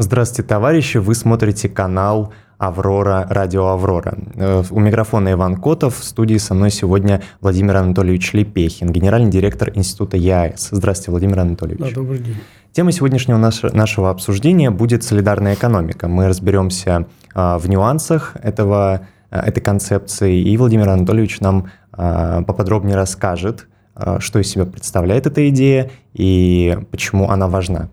Здравствуйте, товарищи! Вы смотрите канал Аврора, радио Аврора. Э, у микрофона Иван Котов, в студии со мной сегодня Владимир Анатольевич Лепехин, генеральный директор Института ЯЭС. Здравствуйте, Владимир Анатольевич. Да, добрый день. Тема сегодняшнего нашего обсуждения будет солидарная экономика. Мы разберемся а, в нюансах этого, а, этой концепции, и Владимир Анатольевич нам а, поподробнее расскажет, что из себя представляет эта идея и почему она важна.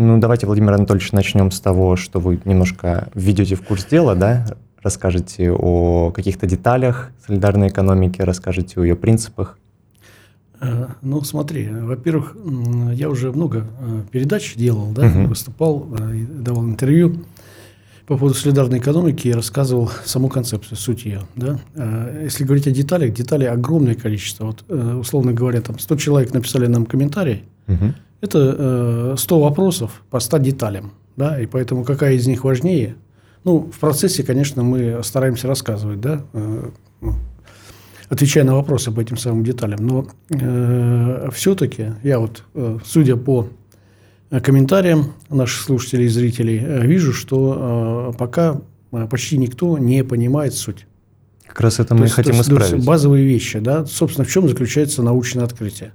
Ну, давайте, Владимир Анатольевич, начнем с того, что вы немножко введете в курс дела, да, расскажете о каких-то деталях солидарной экономики, расскажете о ее принципах. Э, ну, смотри, во-первых, я уже много э, передач делал, да, угу. выступал, э, давал интервью по поводу солидарной экономики и рассказывал саму концепцию, суть ее. Да? Если говорить о деталях, деталей огромное количество. Вот, условно говоря, там 100 человек написали нам комментарий, угу. Это 100 э, вопросов по 100 деталям. Да? И поэтому какая из них важнее? Ну, в процессе, конечно, мы стараемся рассказывать, да, э, ну, отвечая на вопросы по этим самым деталям. Но э, все-таки я вот, э, судя по комментариям наших слушателей и зрителей, э, вижу, что э, пока почти никто не понимает суть. Как раз это мы то хотим есть, исправить. базовые вещи, да, собственно, в чем заключается научное открытие.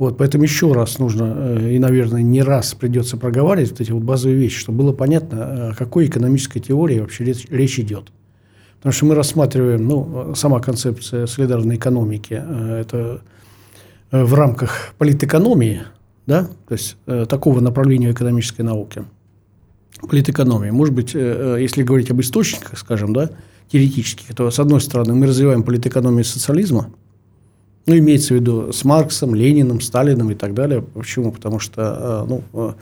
Вот, поэтому еще раз нужно, э, и, наверное, не раз придется проговаривать вот эти вот базовые вещи, чтобы было понятно, о какой экономической теории вообще речь, речь идет. Потому что мы рассматриваем, ну, сама концепция солидарной экономики, э, это э, в рамках политэкономии, да, то есть такого направления экономической науки, политэкономии. Может быть, если говорить об источниках, скажем, да, теоретических, то, с одной стороны, мы развиваем политэкономию социализма – ну, имеется в виду с Марксом, Лениным, Сталиным и так далее. Почему? Потому что э, ну,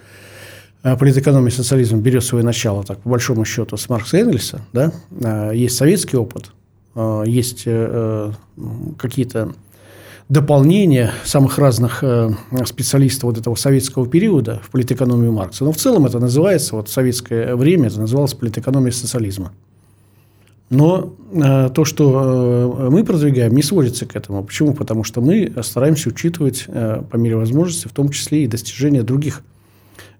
э, политэкономия социализма берет свое начало, так, по большому счету, с Маркса и Энгельса. Да? Э, есть советский опыт, есть какие-то дополнения самых разных специалистов вот этого советского периода в политэкономию Маркса. Но в целом это называется, вот советское время это называлось политэкономия социализма. Но э, то, что э, мы продвигаем, не сводится к этому. Почему? Потому что мы стараемся учитывать э, по мере возможности, в том числе и достижения других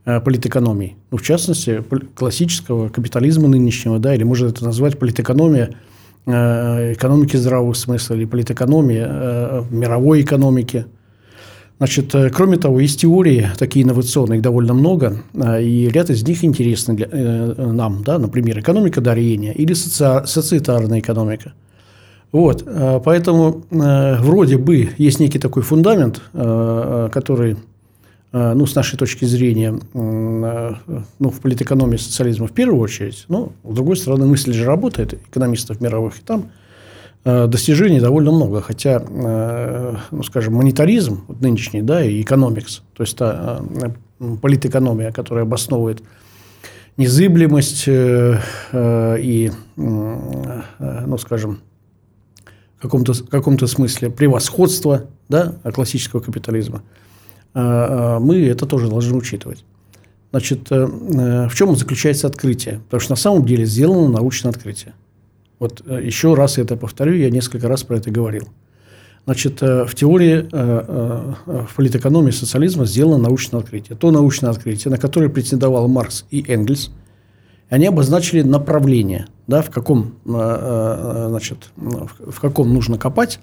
политэкономий. Ну, в частности, классического капитализма нынешнего, да, или можно это назвать политэкономия экономики здравого смысла, или политэкономия мировой экономики – Значит, э, кроме того, есть теории такие инновационные, их довольно много, э, и ряд из них интересны для, э, нам, да, например, экономика дарения или соци... социетарная экономика. Вот, э, поэтому э, вроде бы есть некий такой фундамент, э, который, э, ну, с нашей точки зрения, э, ну, в политэкономии социализма в первую очередь, но, с другой стороны, мысль же работает, экономистов мировых, и там Э, достижений довольно много. Хотя, э, ну, скажем, монетаризм вот нынешний, да, и экономикс, то есть та э, политэкономия, которая обосновывает незыблемость и, ну, скажем, в каком-то каком смысле превосходство да, классического капитализма, мы это тоже должны учитывать. Значит, в чем заключается открытие? Потому что на самом деле сделано научное открытие. Вот э, еще раз это повторю, я несколько раз про это говорил. Значит, э, в теории, э, в политэкономии социализма сделано научное открытие. То научное открытие, на которое претендовал Маркс и Энгельс, они обозначили направление, да, в, каком, значит, в каком нужно копать,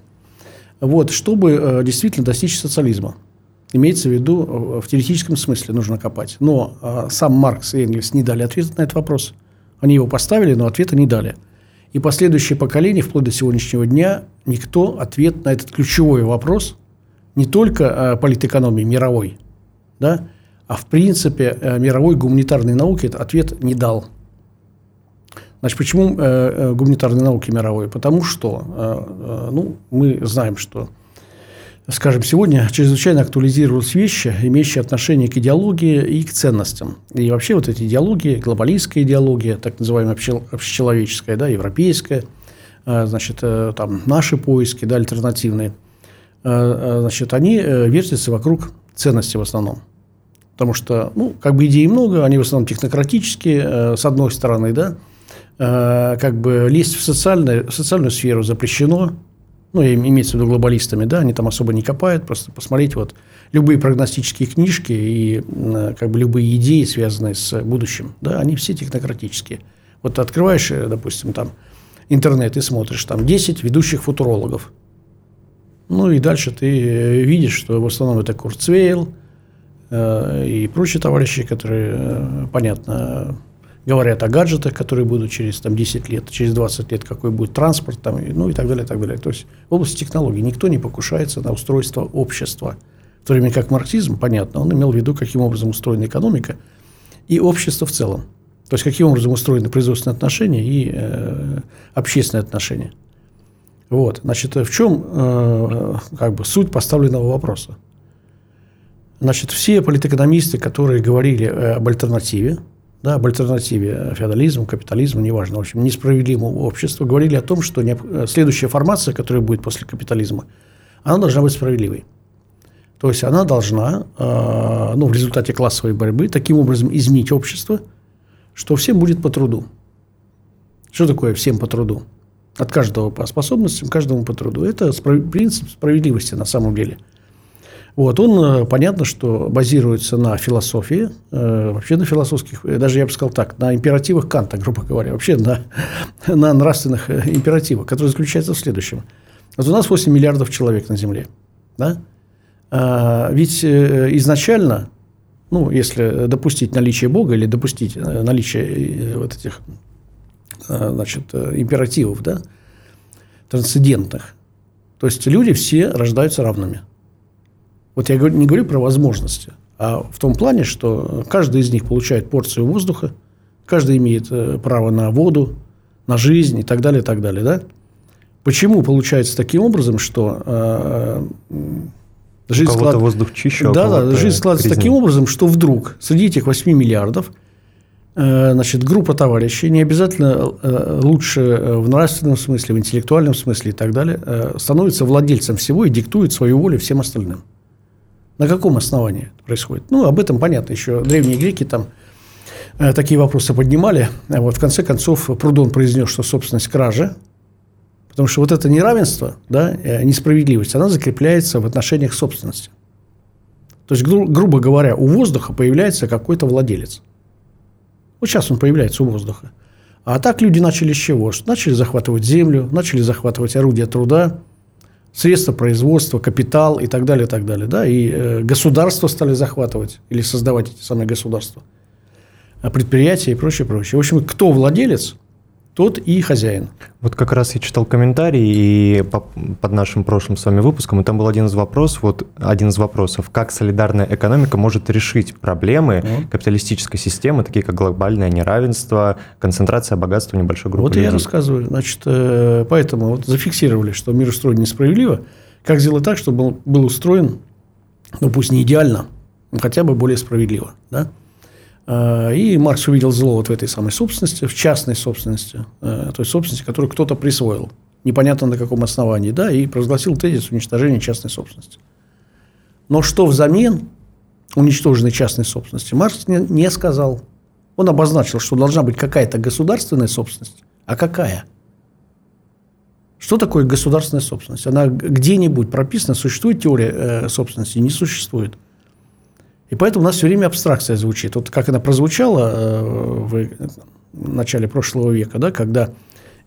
вот, чтобы действительно достичь социализма. Имеется в виду, в теоретическом смысле нужно копать. Но сам Маркс и Энгельс не дали ответа на этот вопрос. Они его поставили, но ответа не дали. И последующие поколения, вплоть до сегодняшнего дня, никто ответ на этот ключевой вопрос, не только э, политэкономии мировой, да, а в принципе э, мировой гуманитарной науки этот ответ не дал. Значит, почему э, гуманитарной науки мировой? Потому что ну, мы знаем, что скажем, сегодня чрезвычайно актуализировались вещи, имеющие отношение к идеологии и к ценностям. И вообще вот эти идеологии, глобалистская идеология, так называемая общечеловеческая, да, европейская, э, значит, э, там наши поиски, да, альтернативные, э, значит, они вертятся вокруг ценностей в основном. Потому что, ну, как бы идей много, они в основном технократические, с одной стороны, да, как бы лезть в социальную, социальную сферу запрещено, ну, имеется в виду глобалистами, да, они там особо не копают, просто посмотреть вот любые прогностические книжки и как бы любые идеи, связанные с будущим, да, они все технократические. Вот открываешь, э, допустим, там интернет и смотришь, там 10 ведущих футурологов. Ну и дальше ты э, видишь, что в основном это Курцвейл э, и прочие товарищи, которые, э, понятно, говорят о гаджетах, которые будут через там, 10 лет, через 20 лет, какой будет транспорт, там, ну и так далее, и так далее. То есть в области технологий никто не покушается на устройство общества. В то время как марксизм, понятно, он имел в виду, каким образом устроена экономика и общество в целом. То есть каким образом устроены производственные отношения и э, общественные отношения. Вот, значит, в чем э, как бы суть поставленного вопроса? Значит, все политэкономисты, которые говорили об альтернативе, да, об альтернативе феодализму, капитализму, неважно, в общем, несправедливому обществу, говорили о том, что следующая формация, которая будет после капитализма, она должна быть справедливой. То есть она должна, э, ну, в результате классовой борьбы, таким образом изменить общество, что всем будет по труду. Что такое всем по труду? От каждого по способностям, каждому по труду. Это принцип справедливости на самом деле – вот, он, э, понятно, что базируется на философии, э, вообще на философских, э, даже я бы сказал так, на императивах Канта, грубо говоря, вообще на, на нравственных императивах, которые заключаются в следующем. Вот у нас 8 миллиардов человек на Земле. Да? А, ведь изначально, ну, если допустить наличие Бога или допустить наличие вот этих значит, императивов, да, трансцендентных, то есть люди все рождаются равными – вот я не говорю про возможности, а в том плане, что каждый из них получает порцию воздуха, каждый имеет э, право на воду, на жизнь и так далее, и так далее. Да? Почему получается таким образом, что э, жизнь склад... воздух чище, да, да, жизнь складывается таким образом, что вдруг среди этих 8 миллиардов э, значит, группа товарищей, не обязательно э, лучше в нравственном смысле, в интеллектуальном смысле и так далее, становится владельцем всего и диктует свою волю всем остальным. На каком основании это происходит? Ну, об этом понятно. Еще древние греки там э, такие вопросы поднимали. Вот в конце концов Прудон произнес, что собственность кража, потому что вот это неравенство, да, э, несправедливость, она закрепляется в отношениях собственности. То есть, гру- грубо говоря, у воздуха появляется какой-то владелец. Вот сейчас он появляется у воздуха. А так люди начали с чего? Начали захватывать землю, начали захватывать орудия труда, средства производства, капитал и так далее, и так далее. Да? И э, государства стали захватывать или создавать эти самые государства, а предприятия и прочее, прочее. В общем, кто владелец, тот и хозяин. Вот как раз я читал комментарии и по, под нашим прошлым с вами выпуском, и там был один из вопросов, вот один из вопросов, как солидарная экономика может решить проблемы вот. капиталистической системы, такие как глобальное неравенство, концентрация богатства небольшой группы Вот людей. я рассказываю. Значит, э, поэтому вот зафиксировали, что мир устроен несправедливо. Как сделать так, чтобы он был устроен, ну пусть не идеально, но хотя бы более справедливо, да? А, и Маркс увидел зло вот в этой самой собственности, в частной собственности, э, той собственности, которую кто-то присвоил, непонятно на каком основании, да, и провозгласил тезис уничтожения частной собственности. Но что взамен уничтоженной частной собственности, Маркс не, не сказал. Он обозначил, что должна быть какая-то государственная собственность. А какая? Что такое государственная собственность? Она где-нибудь прописана, существует теория э, собственности? Не существует. И поэтому у нас все время абстракция звучит. Вот как она прозвучала э, в начале прошлого века, да, когда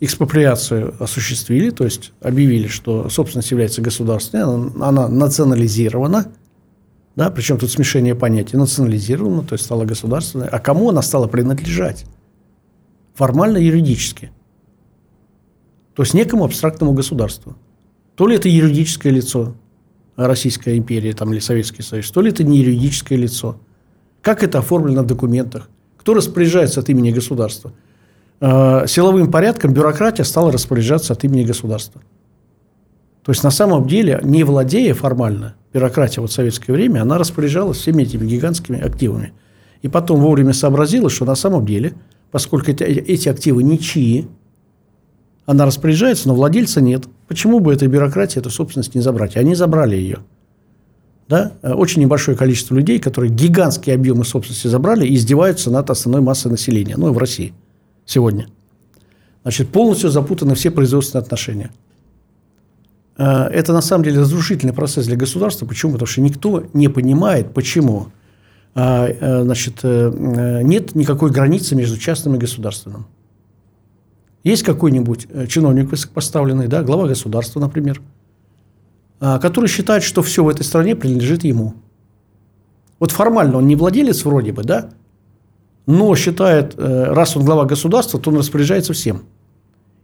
экспроприацию осуществили, то есть объявили, что собственность является государственной, она, она национализирована, да, причем тут смешение понятий, национализирована, то есть стала государственной, а кому она стала принадлежать? Формально юридически. То есть некому абстрактному государству. То ли это юридическое лицо, Российская империя там, или Советский Союз, то ли это не юридическое лицо. Как это оформлено в документах? Кто распоряжается от имени государства? Э, силовым порядком бюрократия стала распоряжаться от имени государства. То есть, на самом деле, не владея формально, бюрократия вот в советское время, она распоряжалась всеми этими гигантскими активами. И потом вовремя сообразила, что на самом деле, поскольку эти, активы ничьи, она распоряжается, но владельца нет. Почему бы этой бюрократии эту собственность не забрать? Они забрали ее. Да? Очень небольшое количество людей, которые гигантские объемы собственности забрали и издеваются над основной массой населения, ну, в России сегодня. Значит, полностью запутаны все производственные отношения. Э, это на самом деле разрушительный процесс для государства. Почему? Потому что никто не понимает, почему э, значит, нет никакой границы между частным и государственным. Есть какой-нибудь чиновник высокопоставленный, да, глава государства, например, который считает, что все в этой стране принадлежит ему. Вот формально он не владелец вроде бы, да, но считает, раз он глава государства, то он распоряжается всем –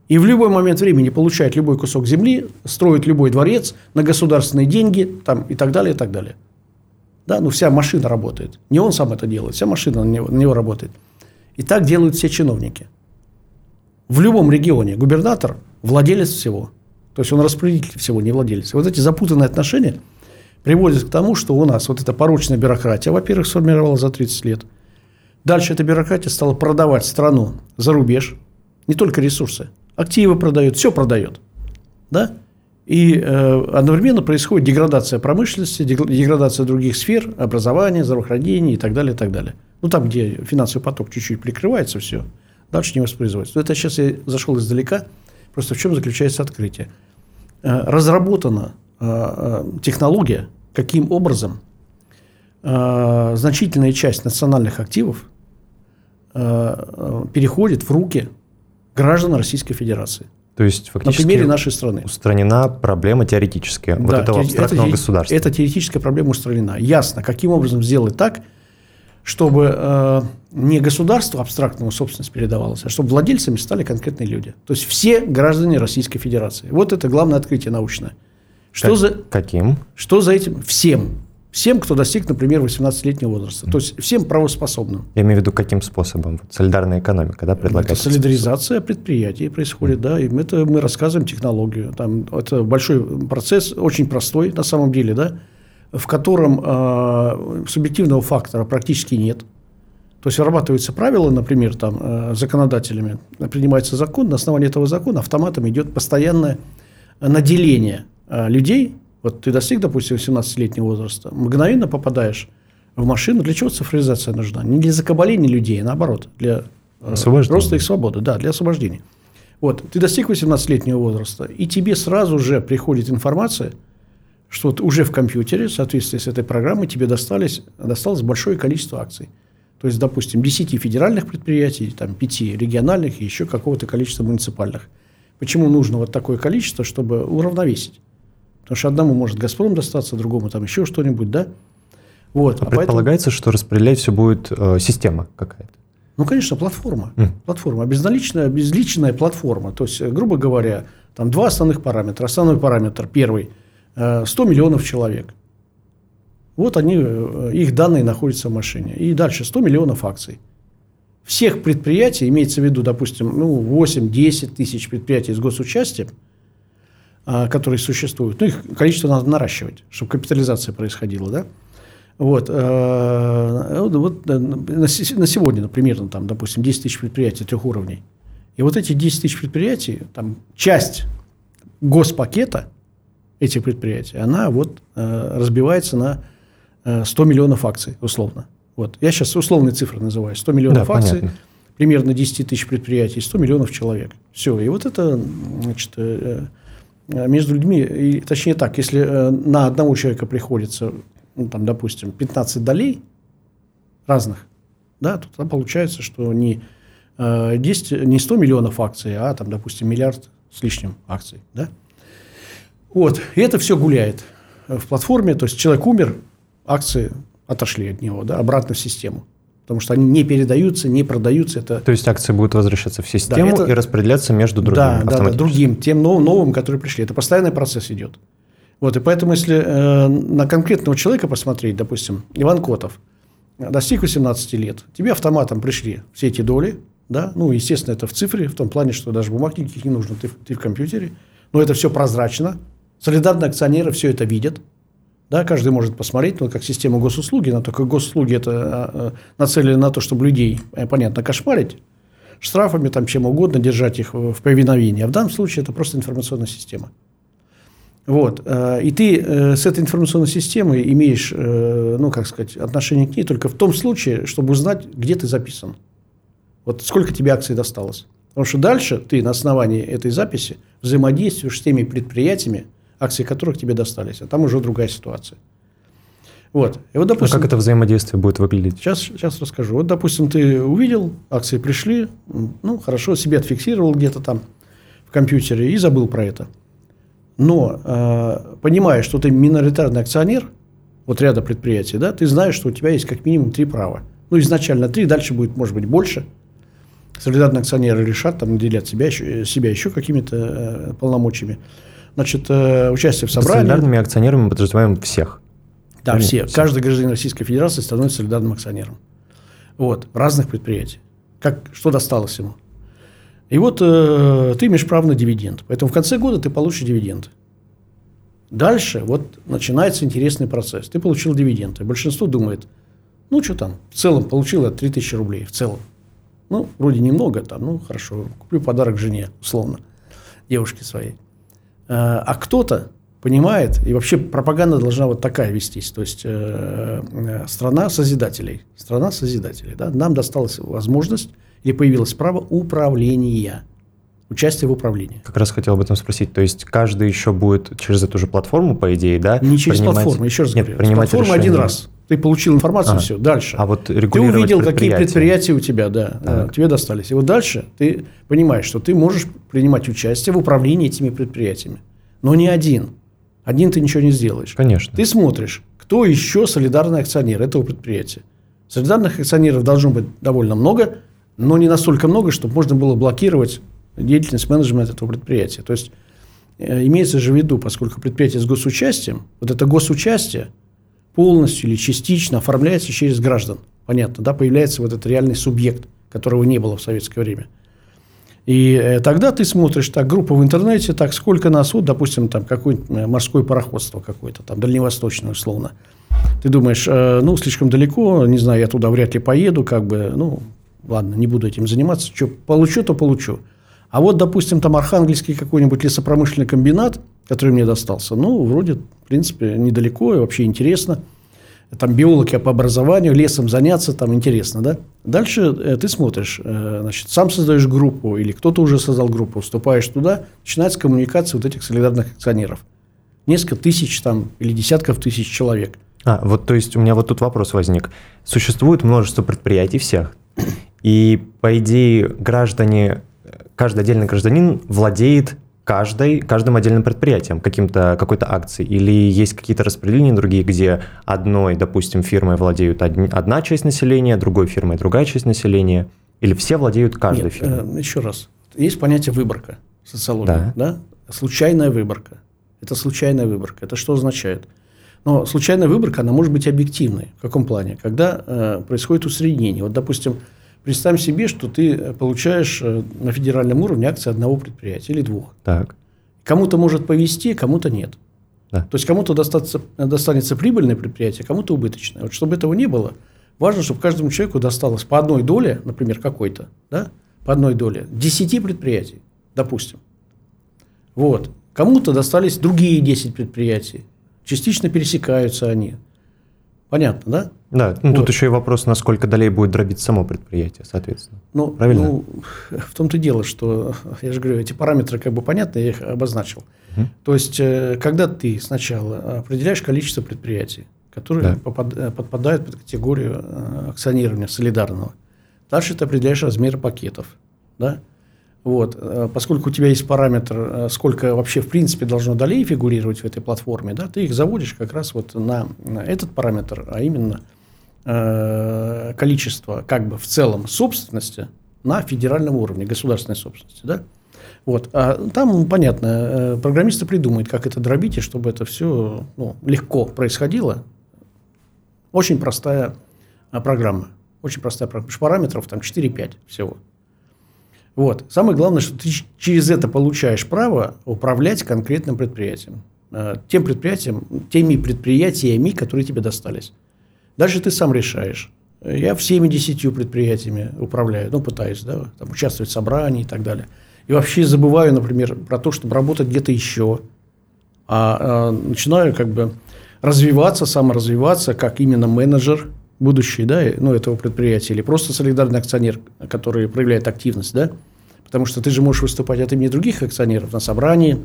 и в любой момент времени получает любой кусок земли, строит любой дворец на государственные деньги там, и так далее, и так далее. Да, ну вся машина работает. Не он сам это делает, вся машина на него, на него работает. И так делают все чиновники. В любом регионе губернатор – владелец всего. То есть он распорядитель всего, не владелец. Вот эти запутанные отношения приводят к тому, что у нас вот эта порочная бюрократия, во-первых, сформировалась за 30 лет. Дальше эта бюрократия стала продавать страну за рубеж, не только ресурсы, активы продает, все продает. Да? И э, одновременно происходит деградация промышленности, деградация других сфер, образования, здравоохранения и так далее, и так далее. Ну, там, где финансовый поток чуть-чуть прикрывается, все, дальше не воспроизводится. Это сейчас я зашел издалека. Просто в чем заключается открытие? Э, разработана э, э технология, каким образом значительная часть национальных активов переходит в руки граждан Российской Федерации. То есть фактически на примере нашей страны. устранена проблема теоретическая да, вот этого абстрактного это, государства. Эта теоретическая проблема устранена. Ясно, каким образом сделать так, чтобы не государство абстрактную собственность передавалось, а чтобы владельцами стали конкретные люди. То есть все граждане Российской Федерации. Вот это главное открытие научное. Что как, за, каким? Что за этим? Всем всем, кто достиг, например, 18-летнего возраста. То есть всем правоспособным. Я имею в виду, каким способом? Солидарная экономика, да, предлагается? Это солидаризация предприятий происходит, mm. да, и это мы рассказываем технологию. Там, это большой процесс, очень простой на самом деле, да, в котором э, субъективного фактора практически нет. То есть вырабатываются правила, например, там, э, законодателями, принимается закон, на основании этого закона автоматом идет постоянное наделение э, людей вот ты достиг, допустим, 18-летнего возраста, мгновенно попадаешь в машину. Для чего цифровизация нужна? Не для закабаления людей, а наоборот, для э, роста их свободы, да, для освобождения. Вот, ты достиг 18-летнего возраста, и тебе сразу же приходит информация, что вот уже в компьютере, в соответствии с этой программой, тебе достались, досталось большое количество акций. То есть, допустим, 10 федеральных предприятий, там, 5 региональных и еще какого-то количества муниципальных. Почему нужно вот такое количество, чтобы уравновесить? Потому что одному может «Газпром» достаться, другому там еще что-нибудь, да? Вот. А, а предполагается, поэтому... что распределять все будет э, система какая-то? Ну, конечно, платформа. Mm. Платформа. Безналичная, безличная платформа. То есть, грубо говоря, там два основных параметра. Основной параметр первый э, – 100 миллионов человек. Вот они, э, их данные находятся в машине. И дальше 100 миллионов акций. Всех предприятий, имеется в виду, допустим, ну, 8-10 тысяч предприятий с госучастием – а, которые существуют. Ну, их количество надо наращивать, чтобы капитализация происходила, да. Вот, э, вот э, на сегодня, например, ну, там, допустим, 10 тысяч предприятий трех уровней. И вот эти 10 тысяч предприятий, там, часть госпакета этих предприятий, она вот разбивается на 100 миллионов акций, условно. Вот. Я сейчас условные цифры называю. 100 миллионов да, акций, понятно. примерно 10 тысяч предприятий, 100 миллионов человек. Все. И вот это, значит, Э, между людьми, и, точнее так, если э, на одного человека приходится, ну, там, допустим, 15 долей разных, да, то тогда получается, что не, 10, э, не 100 миллионов акций, а, там, допустим, миллиард с лишним акций. Да? Вот. И это все гуляет в платформе. То есть человек умер, акции отошли от него, да, обратно в систему потому что они не передаются, не продаются. Это... То есть акции будут возвращаться в систему да, это... и распределяться между другими Да, да, да, другим, тем новым, новым, которые пришли. Это постоянный процесс идет. Вот, и поэтому, если э, на конкретного человека посмотреть, допустим, Иван Котов достиг 18 лет, тебе автоматом пришли все эти доли, да, ну, естественно, это в цифре, в том плане, что даже бумаг никаких не нужно, ты, ты в компьютере, но это все прозрачно, солидарные акционеры все это видят, да, каждый может посмотреть, ну, как система госуслуги, но только госуслуги это а, а, нацелены на то, чтобы людей, э, понятно, кошмарить, штрафами, там, чем угодно, держать их в повиновении. А в данном случае это просто информационная система. Вот. Э, и ты э, с этой информационной системой имеешь, ну, как сказать, отношение к ней только в том случае, чтобы узнать, где ты записан. Вот сколько тебе акций досталось. Потому что дальше ты на основании этой записи взаимодействуешь с теми предприятиями, акции которых тебе достались, а там уже другая ситуация. Вот. И вот, допустим, а как это взаимодействие будет выглядеть? Сейчас, сейчас расскажу. Вот, допустим, ты увидел, акции пришли, ну, хорошо, себе отфиксировал где-то там в компьютере и забыл про это. Но, э, понимая, что ты миноритарный акционер, вот ряда предприятий, да, ты знаешь, что у тебя есть как минимум три права. Ну, изначально три, дальше будет, может быть, больше. Солидарные акционеры решат там наделят себя еще, себя еще какими-то э, полномочиями. Значит, э, участие в собрании. Солидарными акционерами мы подразумеваем всех. Да, Понятно. все. Каждый гражданин Российской Федерации становится солидарным акционером. Вот, разных предприятий. Как, что досталось ему. И вот э, ты имеешь право на дивиденд. Поэтому в конце года ты получишь дивиденд. Дальше вот начинается интересный процесс. Ты получил дивиденды. Большинство думает, ну, что там, в целом получила 3000 рублей, в целом. Ну, вроде немного там, ну, хорошо, куплю подарок жене, условно, девушке своей. Э, а кто-то понимает, и вообще пропаганда должна вот такая вестись, то есть э, э, страна созидателей, страна созидателей, да, нам досталась возможность или появилось право управления, участия в управлении. Как раз хотел об этом спросить, то есть каждый еще будет через эту же платформу, по идее, да? Не через принимать... платформу, еще раз Нет, говорю, принимать платформу решения. один раз, ты получил информацию, а, все, дальше. А вот Ты увидел, какие предприятия у тебя, да, так. тебе достались. И вот дальше ты понимаешь, что ты можешь принимать участие в управлении этими предприятиями, но не один – один ты ничего не сделаешь. Конечно. Ты смотришь, кто еще солидарный акционер этого предприятия. Солидарных акционеров должно быть довольно много, но не настолько много, чтобы можно было блокировать деятельность менеджмента этого предприятия. То есть, э, имеется же в виду, поскольку предприятие с госучастием, вот это госучастие полностью или частично оформляется через граждан. Понятно, да, появляется вот этот реальный субъект, которого не было в советское время – и э, тогда ты смотришь, так, группа в интернете, так, сколько нас, вот, допустим, там, какое-нибудь э, морское пароходство какое-то, там, дальневосточное, условно. Ты думаешь, э, ну, слишком далеко, не знаю, я туда вряд ли поеду, как бы, ну, ладно, не буду этим заниматься, что получу, то получу. А вот, допустим, там Архангельский какой-нибудь лесопромышленный комбинат, который мне достался, ну, вроде, в принципе, недалеко и вообще интересно – там биологи по образованию, лесом заняться, там интересно, да? Дальше э, ты смотришь, э, значит, сам создаешь группу или кто-то уже создал группу, вступаешь туда, начинается коммуникация вот этих солидарных акционеров. Несколько тысяч там или десятков тысяч человек. А, вот то есть у меня вот тут вопрос возник. Существует множество предприятий всех, и по идее граждане, каждый отдельный гражданин владеет каждой, каждым отдельным предприятием, каким-то, какой-то акцией? Или есть какие-то распределения другие, где одной, допустим, фирмой владеют одни, одна часть населения, другой фирмой другая часть населения? Или все владеют каждой Нет, фирмой? Э, еще раз. Есть понятие выборка в социологии. Да. Да? Случайная выборка. Это случайная выборка. Это что означает? Но случайная выборка, она может быть объективной. В каком плане? Когда э, происходит усреднение. Вот, допустим, Представь себе, что ты э, получаешь э, на федеральном уровне акции одного предприятия или двух. Так. Кому-то может повезти, кому-то нет. Да. То есть кому-то достанется, достанется прибыльное предприятие, кому-то убыточное. Вот чтобы этого не было, важно, чтобы каждому человеку досталось по одной доле, например, какой-то, да, по одной доле, 10 предприятий, допустим. Вот. Кому-то достались другие 10 предприятий. Частично пересекаются они. Понятно, да? Да, ну вот. тут еще и вопрос, насколько долей будет дробить само предприятие, соответственно. Ну, Правильно? Ну, в том-то и дело, что, я же говорю, эти параметры как бы понятны, я их обозначил. Угу. То есть, э, когда ты сначала определяешь количество предприятий, которые да. попад, э, подпадают под категорию э, акционирования солидарного, дальше ты определяешь размер пакетов, да? Вот. Э, поскольку у тебя есть параметр, э, сколько вообще в принципе должно долей фигурировать в этой платформе, да, ты их заводишь как раз вот на, на этот параметр, а именно э, количество как бы в целом собственности на федеральном уровне, государственной собственности. Да? Вот. А там, понятно, э, программисты придумают, как это дробить, и чтобы это все ну, легко происходило. Очень простая программа. Очень простая программа. Параметров там 4-5 всего. Вот. Самое главное, что ты через это получаешь право управлять конкретным предприятием. Э, тем предприятием, теми предприятиями, которые тебе достались. Дальше ты сам решаешь. Я всеми десятью предприятиями управляю, ну, пытаюсь, да, там, участвовать в собрании и так далее. И вообще забываю, например, про то, чтобы работать где-то еще. А, а начинаю как бы развиваться, саморазвиваться, как именно менеджер – будущий, да, ну, этого предприятия, или просто солидарный акционер, который проявляет активность, да, потому что ты же можешь выступать от имени других акционеров на собрании,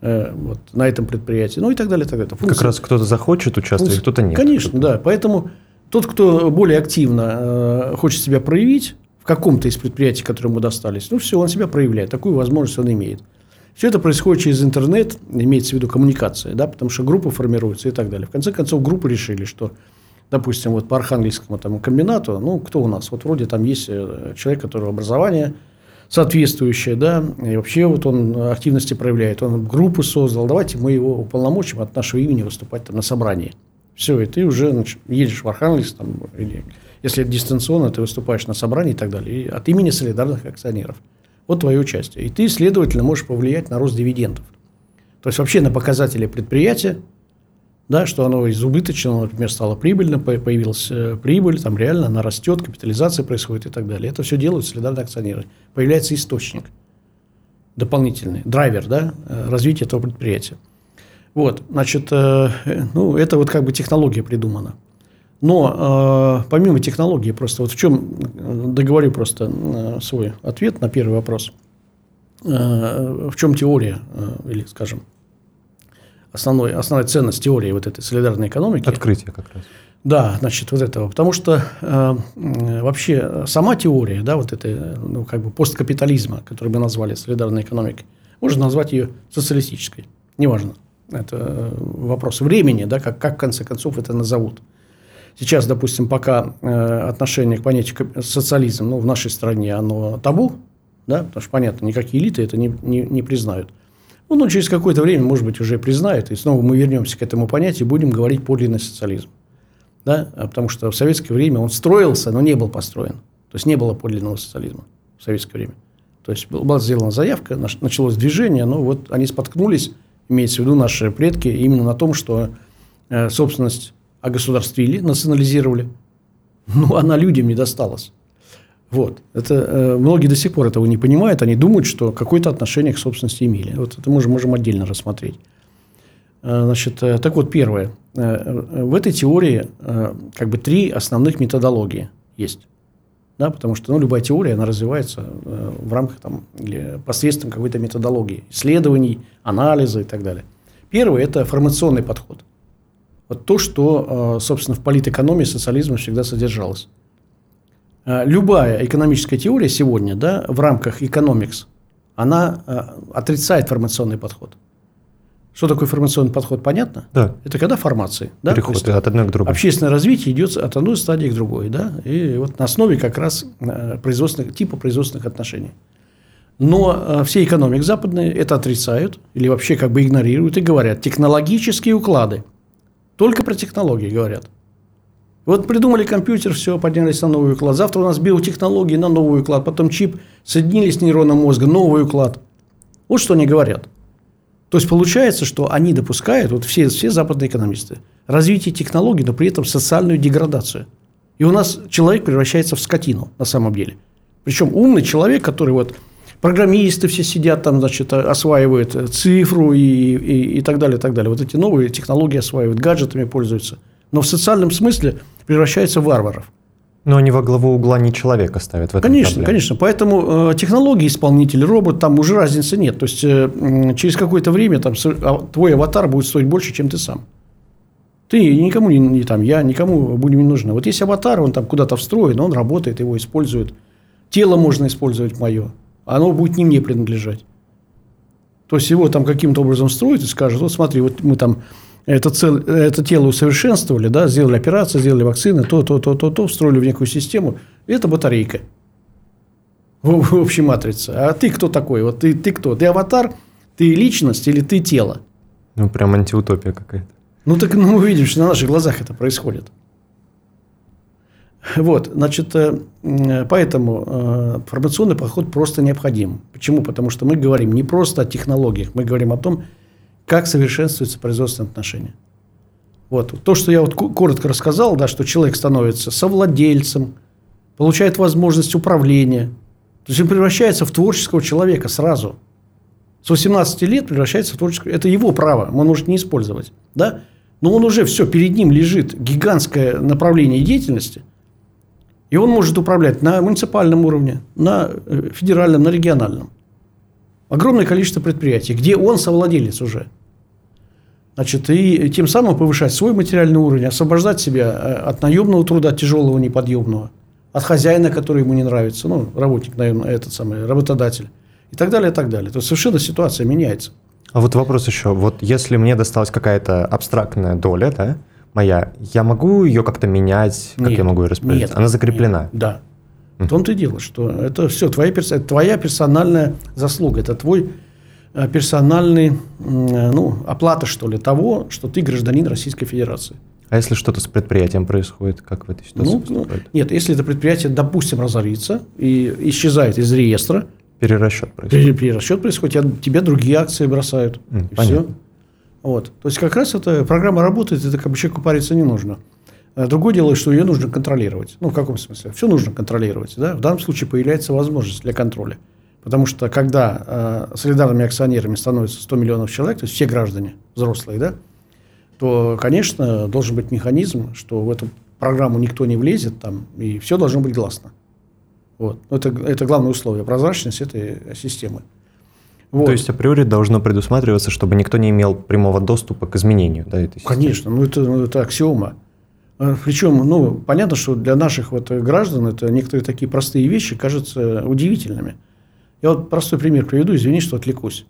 э, вот, на этом предприятии, ну и так далее. Так далее. Функция, как раз кто-то захочет участвовать, кто-то нет. Конечно, да. Поэтому тот, кто более активно э, хочет себя проявить в каком-то из предприятий, которые ему достались, ну все, он себя проявляет. Такую возможность он имеет. Все это происходит через интернет, имеется в виду коммуникация, да, потому что группы формируются и так далее. В конце концов, группы решили, что, допустим, вот по Архангельскому там, комбинату, ну, кто у нас? Вот вроде там есть э, человек, который образование соответствующее, да, и вообще вот он активности проявляет, он группу создал, давайте мы его уполномочим от нашего имени выступать там на собрании. Все, и ты уже значит, едешь в Архангельск, там, или если это дистанционно, ты выступаешь на собрании и так далее, и от имени солидарных акционеров. Вот твое участие. И ты, следовательно, можешь повлиять на рост дивидендов. То есть, вообще на показатели предприятия, да, что оно из убыточного, например, стало прибыльным, появилась э, прибыль, там реально она растет, капитализация происходит и так далее. Это все делают солидарные акционеры. Появляется источник дополнительный, драйвер да, э, развития этого предприятия. Вот, значит, э, ну, это вот как бы технология придумана. Но э, помимо технологии, просто вот в чем, договорю просто э, свой ответ на первый вопрос. Э, в чем теория, э, или, скажем, основной, основная ценность теории вот этой солидарной экономики? Открытие как раз. Да, значит, вот этого. Потому что э, вообще сама теория, да, вот этой, ну, как бы посткапитализма, который мы назвали солидарной экономикой, можно назвать ее социалистической. Неважно. Это вопрос времени, да, как, как в конце концов это назовут. Сейчас, допустим, пока э, отношение к понятию социализм ну, в нашей стране оно табу, да, потому что, понятно, никакие элиты это не, не, не признают. Ну, но через какое-то время, может быть, уже признают, и снова мы вернемся к этому понятию и будем говорить подлинный социализм. Да? А потому что в советское время он строился, но не был построен. То есть, не было подлинного социализма в советское время. То есть, была сделана заявка, началось движение, но вот они споткнулись, имеется в виду наши предки, именно на том, что э, собственность огосударствили, национализировали, но она людям не досталась. Вот. Это, э, многие до сих пор этого не понимают, они думают, что какое-то отношение к собственности имели. Вот это мы можем, можем отдельно рассмотреть. Э, значит, э, так вот, первое. Э, в этой теории э, как бы три основных методологии есть. Да, потому что ну, любая теория, она развивается э, в рамках там, или посредством какой-то методологии, исследований, анализа и так далее. Первый – это формационный подход – вот то, что, э, собственно, в политэкономии социализма всегда содержалось. Э, любая экономическая теория сегодня да, в рамках экономикс, она э, отрицает формационный подход. Что такое формационный подход, понятно? Да. Это когда формации. Да? Переход от одной к другой. Общественное развитие идет от одной стадии к другой. Да? И вот на основе как раз производственных, типа производственных отношений. Но все экономик западные это отрицают или вообще как бы игнорируют и говорят, технологические уклады – только про технологии говорят. Вот придумали компьютер, все, поднялись на новый уклад. Завтра у нас биотехнологии на новый уклад, потом чип, соединились с нейроном мозга, новый уклад. Вот что они говорят. То есть получается, что они допускают, вот все, все западные экономисты, развитие технологий, но при этом социальную деградацию. И у нас человек превращается в скотину на самом деле. Причем умный человек, который вот программисты все сидят там, значит, осваивают цифру и, и, и так далее, и так далее. Вот эти новые технологии осваивают, гаджетами пользуются. Но в социальном смысле превращаются в варваров. Но они во главу угла не человека ставят в этом Конечно, проблеме. конечно. Поэтому э, технологии, исполнитель, робот, там уже разницы нет. То есть, э, через какое-то время там, а, твой аватар будет стоить больше, чем ты сам. Ты никому не, не там, я никому будем не нужны. Вот есть аватар, он там куда-то встроен, он работает, его используют. Тело можно использовать мое оно будет не мне принадлежать. То есть его там каким-то образом строят и скажут, вот смотри, вот мы там это, цель, это тело усовершенствовали, да, сделали операции, сделали вакцины, то, то, то, то, то, встроили в некую систему. Это батарейка в, в общей матрице. А ты кто такой? Вот ты, ты кто? Ты аватар, ты личность или ты тело? Ну, прям антиутопия какая-то. Ну, так ну, мы видим, что на наших глазах это происходит. Вот, значит, э, поэтому э, формационный подход просто необходим. Почему? Потому что мы говорим не просто о технологиях, мы говорим о том, как совершенствуются производственные отношения. Вот. То, что я вот коротко рассказал, да, что человек становится совладельцем, получает возможность управления. То есть он превращается в творческого человека сразу. С 18 лет превращается в творческого. Это его право, он может не использовать. Да? Но он уже все, перед ним лежит гигантское направление деятельности – и он может управлять на муниципальном уровне, на э, федеральном, на региональном. огромное количество предприятий, где он совладелец уже. Значит, и тем самым повышать свой материальный уровень, освобождать себя э, от наемного труда, тяжелого, неподъемного, от хозяина, который ему не нравится, ну, работник, наверное, этот самый, работодатель, и так далее, и так далее. То есть совершенно ситуация меняется. А вот вопрос еще. Вот если мне досталась какая-то абстрактная доля, да, моя, я могу ее как-то менять? Как нет, я могу ее распределить? Нет, Она закреплена? Нет, да. В том-то и дело, что это все твоя, твоя персональная заслуга, это твой персональный, э, ну, оплата, что ли, того, что ты гражданин Российской Федерации. А если что-то с предприятием происходит, как в этой ситуации? Ну, нет, если это предприятие, допустим, разорится и исчезает из реестра, перерасчет происходит. Перерасчет происходит, тебе другие акции бросают. Mm, и все. Вот. То есть как раз эта программа работает, это как бы человеку париться не нужно. А другое дело, что ее нужно контролировать. Ну, в каком смысле? Все нужно контролировать. Да? В данном случае появляется возможность для контроля. Потому что когда э, солидарными акционерами становится 100 миллионов человек, то есть все граждане взрослые, да, то, конечно, должен быть механизм, что в эту программу никто не влезет, там, и все должно быть гласно. Вот. Это, это главное условие, прозрачность этой системы. Вот. То есть априори должно предусматриваться, чтобы никто не имел прямого доступа к изменению да, этой системы? Конечно, ну это, ну, это аксиома. А, Причем, ну, понятно, что для наших вот граждан это некоторые такие простые вещи кажутся удивительными. Я вот простой пример приведу, извини, что отвлекусь.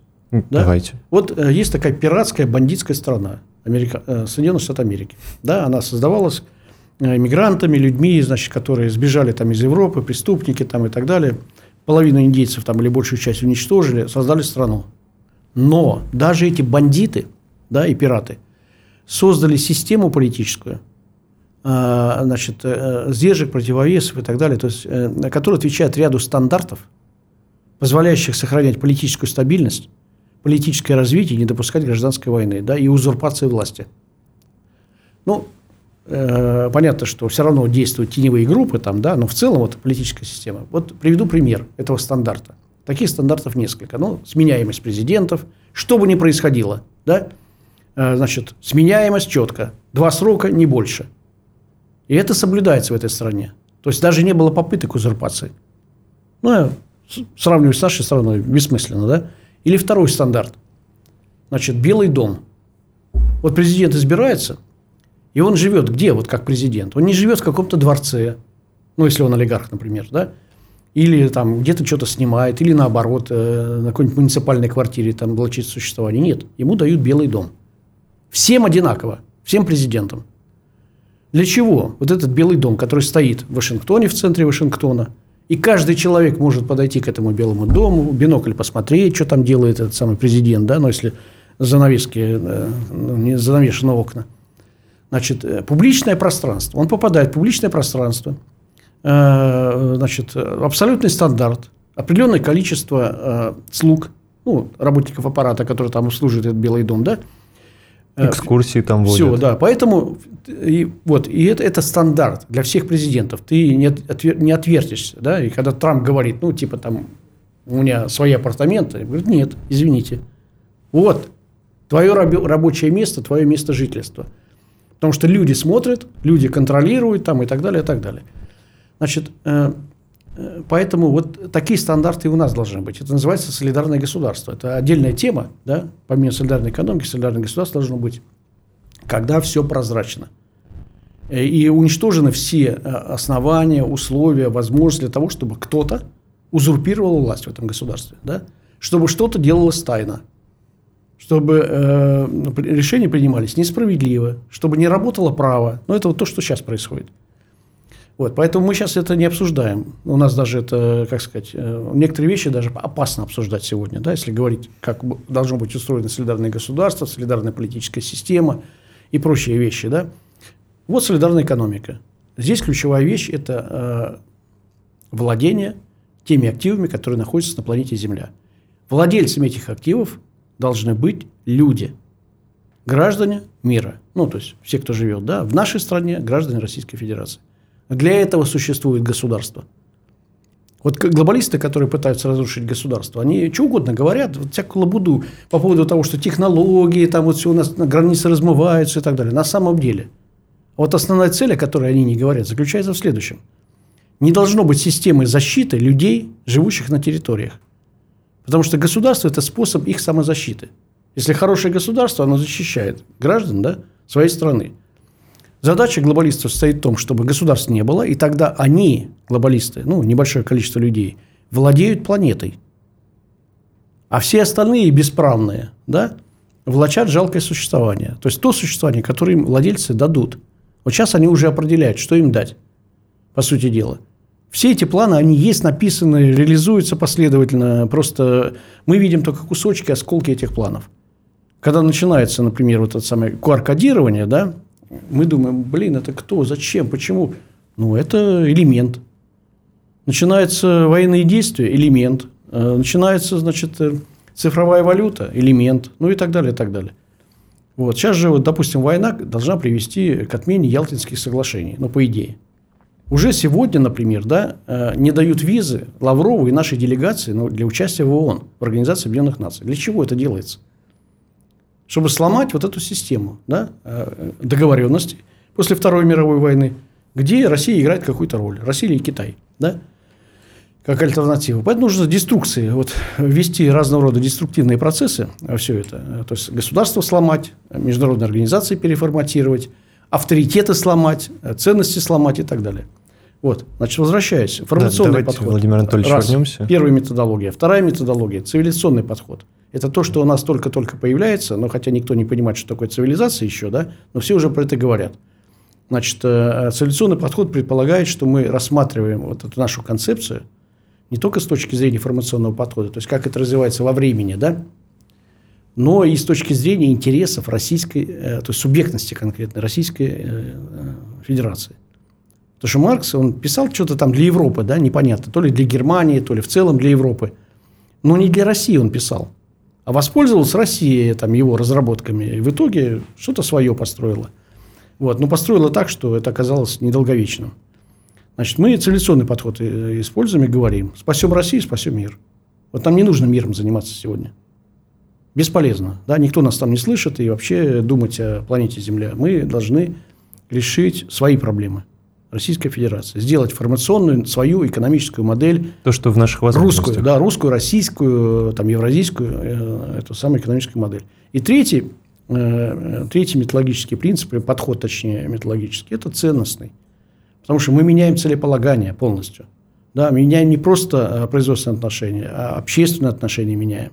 Давайте. Да? Вот э, есть такая пиратская бандитская страна, Америка, э, Соединенные Штаты Америки. Да, она создавалась э, мигрантами, людьми, значит, которые сбежали там из Европы, преступники там и так далее. Половину индейцев там или большую часть уничтожили, создали страну. Но даже эти бандиты да, и пираты создали систему политическую, Э, значит, э, сдержек, противовесов и так далее, то есть, э, который отвечает ряду стандартов, позволяющих сохранять политическую стабильность, политическое развитие, не допускать гражданской войны да, и узурпации власти. Ну, э, понятно, что все равно действуют теневые группы, там, да, но в целом вот политическая система. Вот приведу пример этого стандарта. Таких стандартов несколько. Ну, сменяемость президентов, что бы ни происходило, да, э, значит, сменяемость четко, два срока, не больше – и это соблюдается в этой стране. То есть даже не было попыток узурпации. Ну, я сравниваю с нашей страной, бессмысленно, да? Или второй стандарт. Значит, Белый дом. Вот президент избирается, и он живет где, вот как президент? Он не живет в каком-то дворце, ну, если он олигарх, например, да? Или там где-то что-то снимает, или наоборот, э, на какой-нибудь муниципальной квартире там влачит существование. Нет, ему дают Белый дом. Всем одинаково, всем президентам. Для чего? Вот этот Белый дом, который стоит в Вашингтоне, в центре Вашингтона, и каждый человек может подойти к этому Белому дому, бинокль посмотреть, что там делает этот самый президент, да, но если занавески, э, ну, не занавешены окна. Значит, э, публичное пространство. Он попадает в публичное пространство, э, значит, абсолютный стандарт, определенное количество слуг, ну, работников аппарата, которые там обслуживают этот Белый дом, да, Экскурсии там водят. Все, да. Поэтому и, вот, и это, это стандарт для всех президентов. Ты не, отвер, не отвертишься. Да? И когда Трамп говорит, ну, типа там, у меня свои апартаменты, говорит, нет, извините. Вот, твое рабочее место, твое место жительства. Потому что люди смотрят, люди контролируют там и так далее, и так далее. Значит, э, э, поэтому вот такие стандарты и у нас должны быть. Это называется солидарное государство. Это отдельная тема, да, помимо солидарной экономики, солидарное государство должно быть когда все прозрачно. Э, и уничтожены все э, основания, условия, возможности для того, чтобы кто-то узурпировал власть в этом государстве. Да? Чтобы что-то делалось тайно. Чтобы э, решения принимались несправедливо. Чтобы не работало право. Но это вот то, что сейчас происходит. Вот, поэтому мы сейчас это не обсуждаем. У нас даже это, как сказать, э, некоторые вещи даже опасно обсуждать сегодня, да, если говорить, как должно быть устроено солидарное государство, солидарная политическая система – и прочие вещи. Да? Вот солидарная экономика. Здесь ключевая вещь – это э, владение теми активами, которые находятся на планете Земля. Владельцами этих активов должны быть люди, граждане мира. Ну, то есть, все, кто живет да, в нашей стране, граждане Российской Федерации. Для этого существует государство – вот глобалисты, которые пытаются разрушить государство, они что угодно говорят, вот всякую лабуду по поводу того, что технологии, там вот все у нас границы размываются и так далее. На самом деле, вот основная цель, о которой они не говорят, заключается в следующем. Не должно быть системы защиты людей, живущих на территориях. Потому что государство – это способ их самозащиты. Если хорошее государство, оно защищает граждан да, своей страны. Задача глобалистов состоит в том, чтобы государств не было, и тогда они, глобалисты, ну, небольшое количество людей, владеют планетой. А все остальные бесправные, да, влачат жалкое существование. То есть то существование, которое им владельцы дадут. Вот сейчас они уже определяют, что им дать, по сути дела. Все эти планы, они есть, написаны, реализуются последовательно. Просто мы видим только кусочки, осколки этих планов. Когда начинается, например, вот это самое QR-кодирование, да, мы думаем, блин, это кто, зачем, почему? Ну, это элемент. Начинаются военные действия – элемент. Э, начинается, значит, э, цифровая валюта – элемент. Ну, и так далее, и так далее. Вот. Сейчас же, вот, допустим, война должна привести к отмене Ялтинских соглашений. Ну, по идее. Уже сегодня, например, да, э, не дают визы Лаврову и нашей делегации ну, для участия в ООН, в Организации Объединенных Наций. Для чего это делается? Чтобы сломать вот эту систему да, договоренностей после Второй мировой войны, где Россия играет какую-то роль. Россия и Китай. Да? как альтернатива. Поэтому нужно деструкции, вот, ввести разного рода деструктивные процессы, все это. То есть, государство сломать, международные организации переформатировать, авторитеты сломать, ценности сломать и так далее. Вот, значит, возвращаясь. Информационный да, подход. Владимир Анатольевич, Раз. вернемся. Первая методология. Вторая методология – цивилизационный подход. Это то, что у нас только-только появляется, но хотя никто не понимает, что такое цивилизация еще, да, но все уже про это говорят. Значит, э, цивилизационный подход предполагает, что мы рассматриваем вот эту нашу концепцию – не только с точки зрения информационного подхода, то есть как это развивается во времени, да, но и с точки зрения интересов российской, э, то есть субъектности конкретно Российской э, э, Федерации. Потому что Маркс, он писал что-то там для Европы, да, непонятно, то ли для Германии, то ли в целом для Европы. Но не для России он писал. А воспользовалась Россия там, его разработками. И в итоге что-то свое построила. Вот. Но построила так, что это оказалось недолговечным. Значит, мы цивилизационный подход э, используем и говорим, спасем Россию, спасем мир. Вот нам не нужно миром заниматься сегодня. Бесполезно. Да? Никто нас там не слышит и вообще думать о планете Земля. Мы должны решить свои проблемы. Российская Федерация. Сделать формационную свою экономическую модель. То, что в наших возможностях. Русскую, да, русскую, российскую, там, евразийскую, э, эту самую экономическую модель. И третий, э, третий методологический принцип, подход, точнее, методологический, это ценностный. Потому что мы меняем целеполагание полностью. Да, меняем не просто э, производственные отношения, а общественные отношения меняем.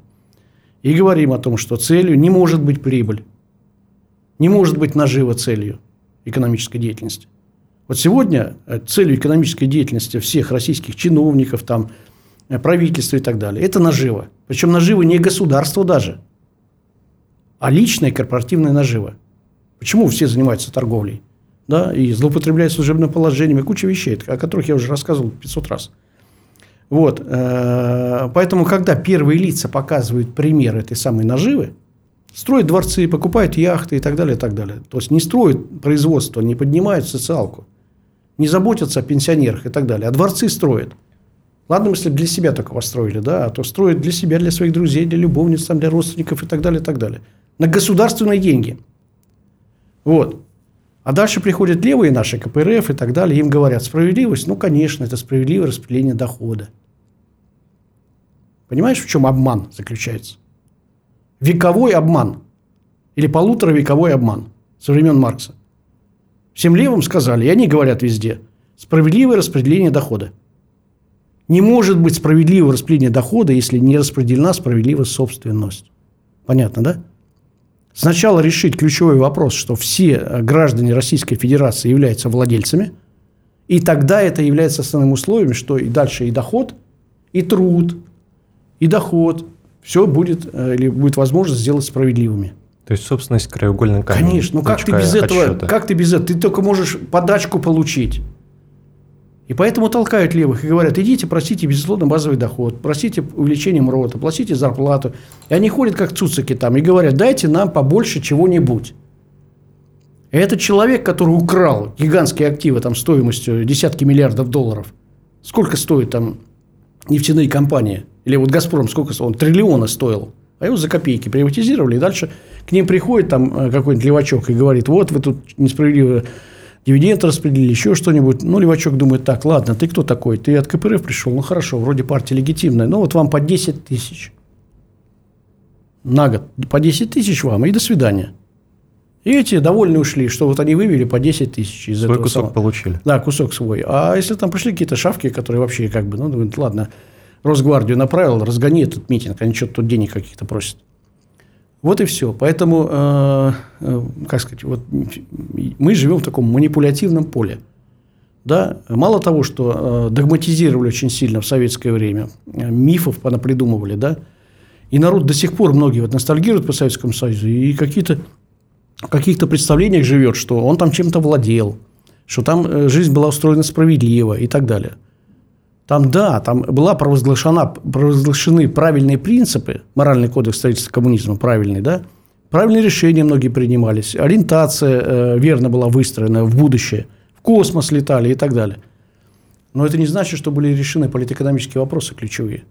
И говорим о том, что целью не может быть прибыль. Не может быть нажива целью экономической деятельности. Вот сегодня э, целью экономической деятельности всех российских чиновников, там, э, правительства и так далее, это нажива. Причем нажива не государство даже, а личная корпоративная нажива. Почему все занимаются торговлей? да, и злоупотребляет служебным положением, и куча вещей, о которых я уже рассказывал 500 раз. Вот. Э, поэтому, когда первые лица показывают пример этой самой наживы, строят дворцы, покупают яхты и так далее, и так далее. То есть, не строят производство, не поднимают социалку, не заботятся о пенсионерах и так далее, а дворцы строят. Ладно, если для себя только построили, да, а то строят для себя, для своих друзей, для любовниц, там, для родственников и так далее, и так далее. На государственные деньги. Вот. А дальше приходят левые наши, КПРФ и так далее, им говорят, справедливость, ну, конечно, это справедливое распределение дохода. Понимаешь, в чем обман заключается? Вековой обман или полуторавековой обман со времен Маркса. Всем левым сказали, и они говорят везде, справедливое распределение дохода. Не может быть справедливого распределения дохода, если не распределена справедливая собственность. Понятно, да? Сначала решить ключевой вопрос, что все э, граждане Российской Федерации являются владельцами, и тогда это является основным условием, что и дальше и доход, и труд, и доход, все будет, э, или будет возможность сделать справедливыми. То есть собственность краеугольный камень. Конечно, ну как ты без этого, как ты без этого, ты только можешь подачку получить. И поэтому толкают левых и говорят, идите, просите безусловно базовый доход, просите увеличение МРОТа, платите зарплату. И они ходят как цуцики там и говорят, дайте нам побольше чего-нибудь. И этот человек, который украл гигантские активы там, стоимостью десятки миллиардов долларов, сколько стоит там нефтяные компании? Или вот «Газпром» сколько? Он триллиона стоил. А его за копейки приватизировали, и дальше к ним приходит там э, какой-нибудь левачок и говорит, вот вы тут несправедливо дивиденд распределили, еще что-нибудь. Ну, Левачок думает, так, ладно, ты кто такой? Ты от КПРФ пришел? Ну, хорошо, вроде партия легитимная. Ну, вот вам по 10 тысяч. на год по 10 тысяч вам и до свидания. И эти довольны ушли, что вот они вывели по 10 тысяч из свой этого кусок самого. получили. Да, кусок свой. А если там пришли какие-то шавки, которые вообще как бы, ну, думают, ладно, Росгвардию направил, разгони этот митинг, они что-то тут денег каких-то просят. Вот и все. Поэтому, э, э, как сказать, вот мы живем в таком манипулятивном поле. Да? Мало того, что э, догматизировали очень сильно в советское время, мифов понапридумывали, да, и народ до сих пор многие вот ностальгируют по Советскому Союзу и какие-то в каких-то представлениях живет, что он там чем-то владел, что там жизнь была устроена справедливо и так далее. Там, да, там была провозглашена, провозглашены правильные принципы, моральный кодекс строительства коммунизма правильный, да, правильные решения многие принимались, ориентация э, верно была выстроена в будущее, в космос летали и так далее. Но это не значит, что были решены политэкономические вопросы ключевые.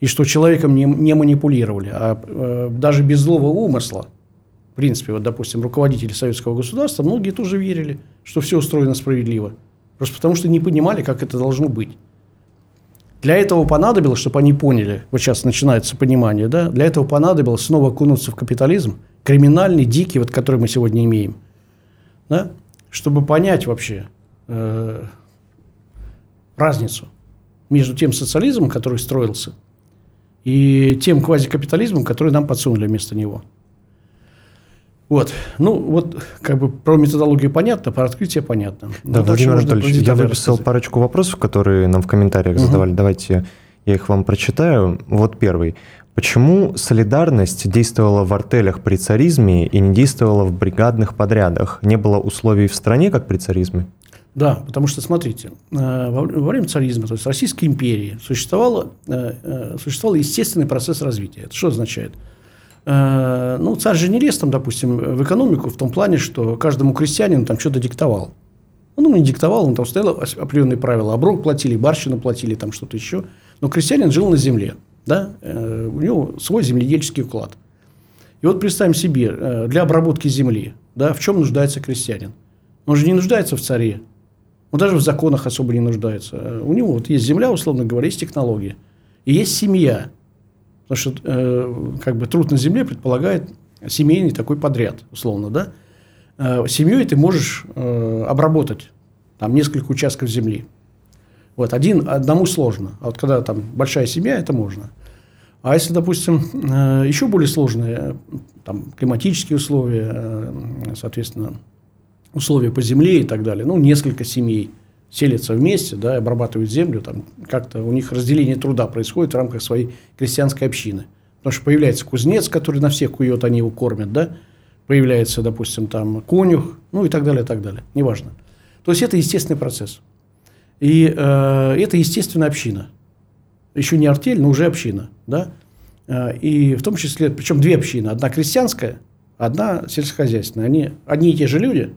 И что человеком не, не манипулировали, а э, даже без злого умысла. В принципе, вот, допустим, руководители советского государства, многие тоже верили, что все устроено справедливо. Просто потому, что не понимали, как это должно быть. Для этого понадобилось, чтобы они поняли, вот сейчас начинается понимание, да, для этого понадобилось снова окунуться в капитализм, криминальный, дикий, вот который мы сегодня имеем, да, чтобы понять вообще э, разницу между тем социализмом, который строился, и тем квазикапитализмом, который нам подсунули вместо него. Вот. Ну, вот как бы про методологию понятно, про открытие понятно. Да, Ну, Владимир Анатольевич, я выписал рассказать. парочку вопросов, которые нам в комментариях Мгм. задавали. Давайте я их вам прочитаю. Вот первый. Почему солидарность действовала в артелях при царизме и не действовала в бригадных подрядах? Не было условий в стране, как при царизме? Да, потому что, смотрите, э, во во время царизма, то есть Российской империи, существовало, э, э, существовал естественный процесс развития. Это что означает? Э, Ну, царь же не лез, там, допустим, в экономику в том плане, что каждому крестьянину там что-то диктовал. Он ему не диктовал, он там стоял определенные правила. Оброк платили, барщину платили, там что-то еще. Но крестьянин жил на земле. Да? Э, У него свой земледельческий уклад. И вот представим себе, э, для обработки земли, да, в чем нуждается крестьянин? Он же не нуждается в царе, он даже в законах особо не нуждается. У него вот есть земля, условно говоря, есть технология. И есть семья. Потому что э, как бы труд на земле предполагает семейный такой подряд, условно, да. Э, семьей ты можешь э, обработать там несколько участков земли. Вот, один, одному сложно. А вот когда там большая семья, это можно. А если, допустим, э, еще более сложные э, там, климатические условия, э, соответственно, условия по земле и так далее, ну, несколько семей селятся вместе, да, обрабатывают землю, там как-то у них разделение труда происходит в рамках своей крестьянской общины. Потому что появляется кузнец, который на всех кует, они его кормят, да, появляется, допустим, там конюх, ну и так далее, и так далее, неважно. То есть это естественный процесс. И э, это естественная община. Еще не артель, но уже община, да. Э, И в том числе, причем две общины. Одна крестьянская, одна сельскохозяйственная. Они одни и те же люди,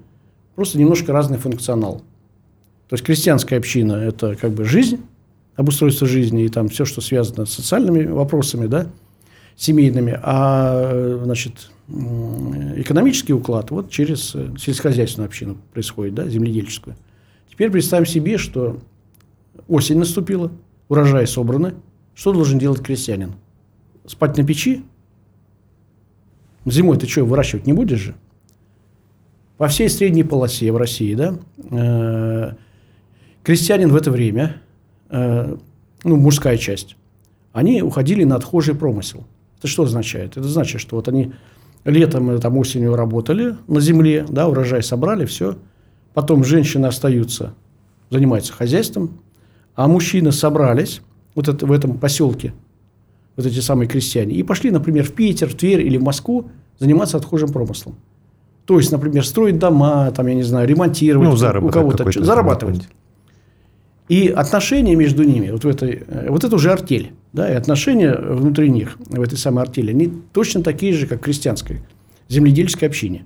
просто немножко разный функционал. То есть крестьянская община – это как бы жизнь, обустройство жизни и там все, что связано с социальными вопросами, да, семейными, а значит, экономический уклад вот через э, сельскохозяйственную общину происходит, да, земледельческую. Теперь представим себе, что осень наступила, урожаи собраны. Что должен делать крестьянин? Спать на печи? Зимой ты что, выращивать не будешь же? По всей средней полосе в России, да, э, крестьянин в это время, э, ну, мужская часть, они уходили на отхожий промысел. Это что означает? Это значит, что вот они летом, там, осенью работали на земле, да, урожай собрали, все. Потом женщины остаются, занимаются хозяйством, а мужчины собрались вот это, в этом поселке, вот эти самые крестьяне, и пошли, например, в Питер, в Тверь или в Москву заниматься отхожим промыслом. То есть, например, строить дома, там, я не знаю, ремонтировать Ну, у кого-то, зарабатывать. И отношения между ними, вот, в этой, э, вот это уже артель, да, и отношения внутри них, в этой самой артели, они точно такие же, как в крестьянской, земледельческой общине.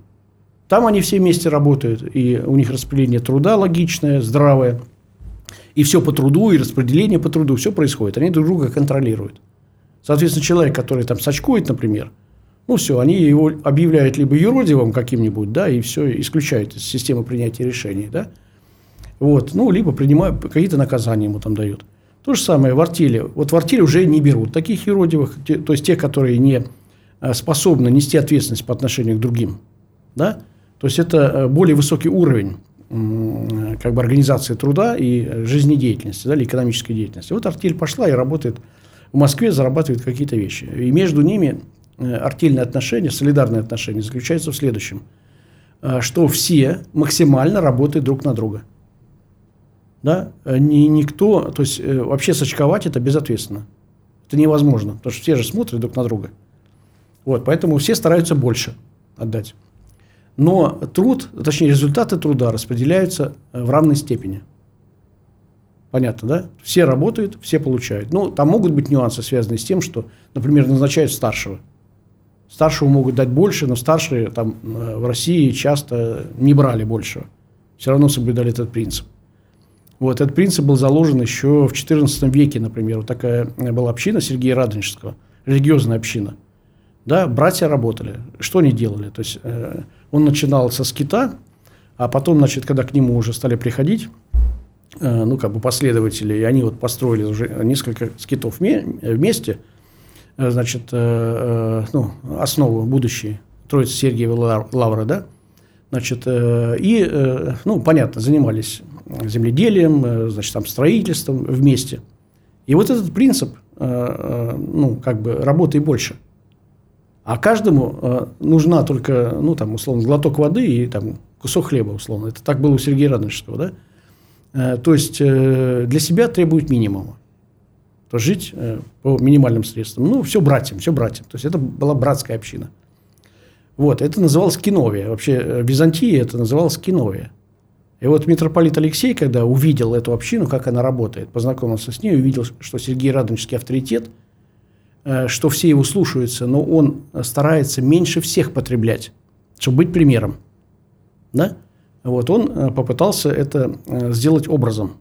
Там они все вместе работают, и у них распределение труда логичное, здравое, и все по труду, и распределение по труду, все происходит. Они друг друга контролируют. Соответственно, человек, который там сачкует, например, ну все, они его объявляют либо юродивым каким-нибудь, да, и все исключают из системы принятия решений, да. Вот, ну, либо принимают, какие-то наказания ему там дают. То же самое в артели. Вот в артели уже не берут таких юродивых, то есть те, которые не способны нести ответственность по отношению к другим. Да? То есть это более высокий уровень как бы организации труда и жизнедеятельности, да, или экономической деятельности. Вот артель пошла и работает в Москве, зарабатывает какие-то вещи. И между ними артельные отношения, солидарные отношения заключаются в следующем, что все максимально работают друг на друга да, ни, никто, то есть э, вообще сочковать это безответственно. Это невозможно, потому что все же смотрят друг на друга. Вот, поэтому все стараются больше отдать. Но труд, точнее результаты труда распределяются э, в равной степени. Понятно, да? Все работают, все получают. Ну, там могут быть нюансы, связанные с тем, что, например, назначают старшего. Старшего могут дать больше, но старшие там э, в России часто не брали большего. Все равно соблюдали этот принцип. Вот, этот принцип был заложен еще в XIV веке, например. Вот такая была община Сергея Радонежского, религиозная община. Да, братья работали. Что они делали? То есть, э, он начинал со скита, а потом, значит, когда к нему уже стали приходить, э, ну, как бы последователи, и они вот построили уже несколько скитов вместе, э, значит, э, э, ну, основу будущей Троицы Сергиева Лавры, да, значит, э, и, э, ну, понятно, занимались земледелием, э, значит, там, строительством вместе. И вот этот принцип, э, э, ну, как бы, работай больше. А каждому нужна только, ну, там, условно, глоток воды и там, кусок хлеба, условно. Это так было у Сергея Радонежского, да? То есть, для себя требует минимума. То жить по минимальным средствам. Ну, все братьям, все братьям. То есть, это была братская община. Вот, это называлось киновия. Вообще, Византии это называлось киновия. И вот митрополит Алексей, когда увидел эту общину, как она работает, познакомился с ней, увидел, что Сергей Радонежский авторитет, э, что все его слушаются, но он старается меньше всех потреблять, чтобы быть примером. Да? Вот он э, попытался это э, сделать образом,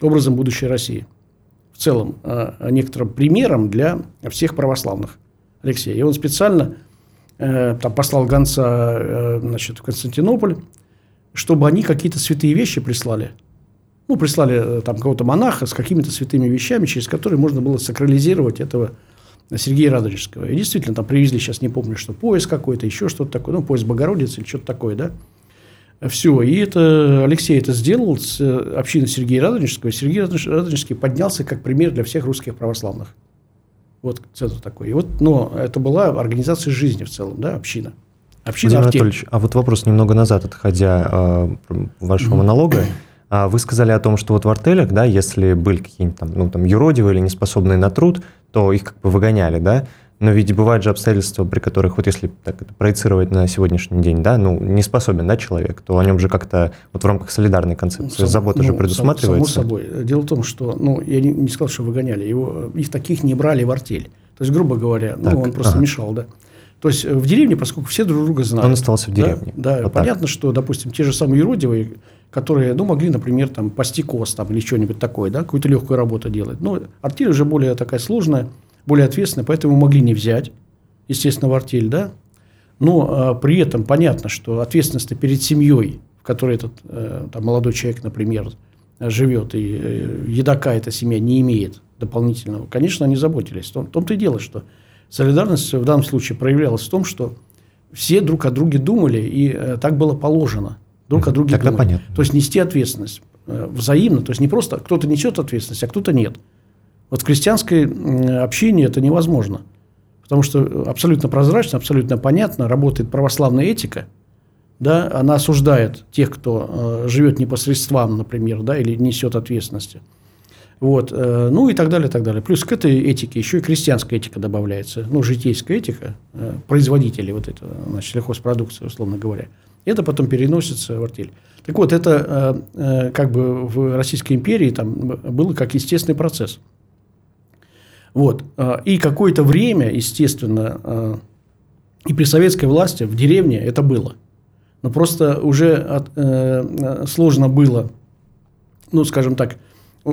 образом будущей России. В целом, некоторым примером для всех православных Алексея. И он специально там, послал гонца значит, в Константинополь, чтобы они какие-то святые вещи прислали. Ну, прислали э, там какого-то монаха с какими-то святыми вещами, через которые можно было сакрализировать этого Сергея Радонежского. И действительно, там привезли, сейчас не помню, что пояс какой-то, еще что-то такое, ну, пояс Богородицы или что-то такое, да. Все. И это Алексей это сделал с э, общины Сергея Радонежского. Сергей Радонежский поднялся как пример для всех русских православных. Вот центр такой. И вот, но это была организация жизни в целом, да, община. Община Владимир Анатольевич, а вот вопрос немного назад, отходя э, вашего монолога. А вы сказали о том, что вот в артелях, да, если были какие-нибудь там, ну, там, юродивые или неспособные на труд, то их как бы выгоняли, да? Но ведь бывают же обстоятельства, при которых, вот если так это проецировать на сегодняшний день, да, ну, не способен, да, человек, то о нем же как-то вот в рамках солидарной концепции ну, забота ну, же предусматривается. Само собой. Дело в том, что, ну, я не, не сказал, что выгоняли, его, их таких не брали в артель. То есть, грубо говоря, ну, так, он просто ага. мешал, да. То есть в деревне, поскольку все друг друга знают. Он остался в деревне. Да, да вот понятно, так. что, допустим, те же самые юродивые, которые, ну, могли, например, там, пасти коз там, или что-нибудь такое, да, какую-то легкую работу делать. Но артель уже более такая сложная, более ответственная, поэтому могли не взять, естественно, в артель, да. Но а, при этом понятно, что ответственность перед семьей, в которой этот э, там, молодой человек, например, живет, и э, едока эта семья не имеет дополнительного, конечно, они заботились. В том-то и дело, что Солидарность в данном случае проявлялась в том, что все друг о друге думали, и э, так было положено. Друг о друге Тогда думали. понятно. То есть нести ответственность э, взаимно, то есть не просто кто-то несет ответственность, а кто-то нет. Вот в крестьянской общине это невозможно. Потому что абсолютно прозрачно, абсолютно понятно, работает православная этика, да, она осуждает тех, кто э, живет непосредством, например, да, или несет ответственности. Вот, э, ну и так далее, так далее. Плюс к этой этике еще и крестьянская этика добавляется, ну, житейская этика э, производителей вот этого, значит, сельхозпродукции, условно говоря. Это потом переносится в артель. Так вот, это э, как бы в Российской империи там было как естественный процесс. Вот. И какое-то время, естественно, и при советской власти в деревне это было. Но просто уже от, сложно было, ну, скажем так,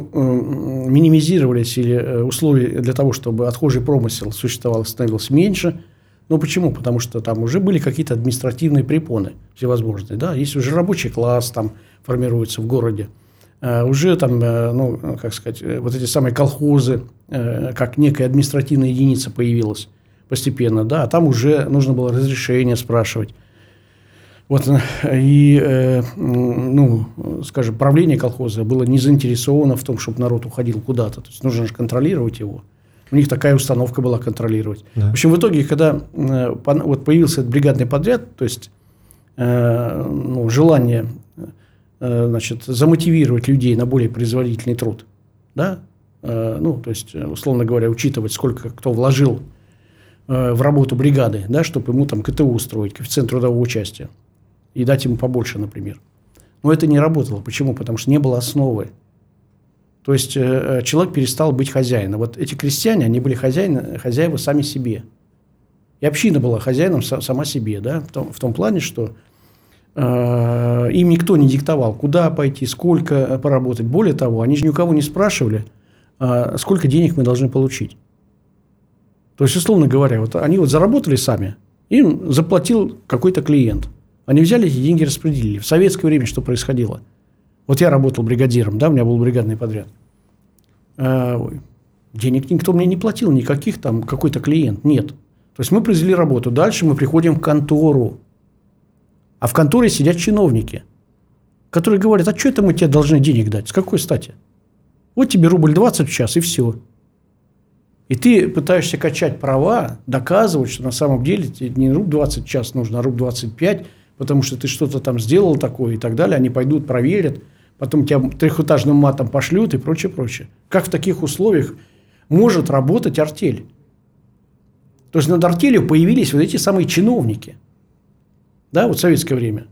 минимизировались или э, условия для того, чтобы отхожий промысел существовал, становилось меньше. Ну, почему? Потому что там уже были какие-то административные препоны всевозможные. Да? Есть уже рабочий класс там формируется в городе. А уже там, э, ну, как сказать, э, вот эти самые колхозы, как некая административная единица появилась. постепенно, да, а там уже нужно было разрешение спрашивать. Вот, и, э, ну, скажем, правление колхоза было не заинтересовано в том, чтобы народ уходил куда-то. То есть, нужно же контролировать его. У них такая установка была контролировать. Да. В общем, в итоге, когда э, вот появился этот бригадный подряд, то есть э, ну, желание э, значит, замотивировать людей на более производительный труд, да, э, ну, то есть, условно говоря, учитывать, сколько кто вложил э, в работу бригады, да, чтобы ему там КТУ устроить, коэффициент трудового участия, и дать ему побольше, например. Но это не работало. Почему? Потому что не было основы. То есть э, э, человек перестал быть хозяином. Вот эти крестьяне, они были хозяины, хозяева сами себе. И община была хозяином сама себе, да, в том, в том плане, что э, им никто не диктовал, куда пойти, сколько поработать. Более того, они же ни у кого не спрашивали, э, сколько денег мы должны получить. То есть, условно говоря, вот они вот заработали сами, им заплатил какой-то клиент. Они взяли эти деньги и распределили. В советское время что происходило – вот я работал бригадиром, да, у меня был бригадный подряд. А, денег никто мне не платил, никаких там, какой-то клиент, нет. То есть мы произвели работу. Дальше мы приходим в контору. А в конторе сидят чиновники, которые говорят, а что это мы тебе должны денег дать? С какой стати? Вот тебе рубль 20 в час, и все. И ты пытаешься качать права, доказывать, что на самом деле тебе не рубль 20 в час нужно, а рубль 25, потому что ты что-то там сделал такое и так далее. Они пойдут, проверят – потом тебя трехэтажным матом пошлют и прочее, прочее. Как в таких условиях может работать артель? То есть над артелью появились вот эти самые чиновники. Да, вот в советское время.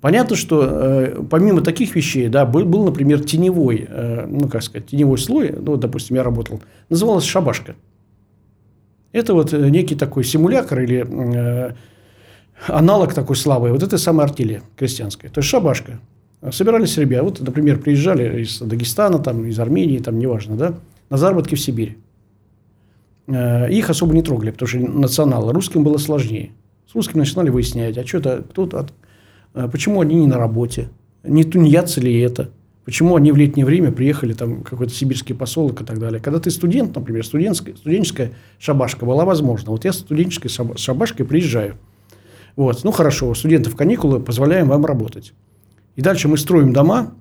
Понятно, что э, помимо таких вещей, да, был, был например, теневой, э, ну, как сказать, теневой слой, ну, допустим, я работал, называлась шабашка. Это вот э, некий такой симулятор или э, аналог такой слабый, вот этой самой артели крестьянской. То есть шабашка. Собирались ребята, вот, например, приезжали из Дагестана, там, из Армении, там, неважно, да, на заработки в Сибирь. Э, их особо не трогали, потому что национал. Русским было сложнее. С русским начинали выяснять, а что-то, кто-то, э, почему они не на работе, не тунеядцы ли это, почему они в летнее время приехали, там, какой-то сибирский поселок и так далее. Когда ты студент, например, студенческая, студенческая шабашка была возможна. Вот я студенческой шабашкой приезжаю. Вот, ну хорошо, у студентов каникулы, позволяем вам работать. И дальше мы строим дома,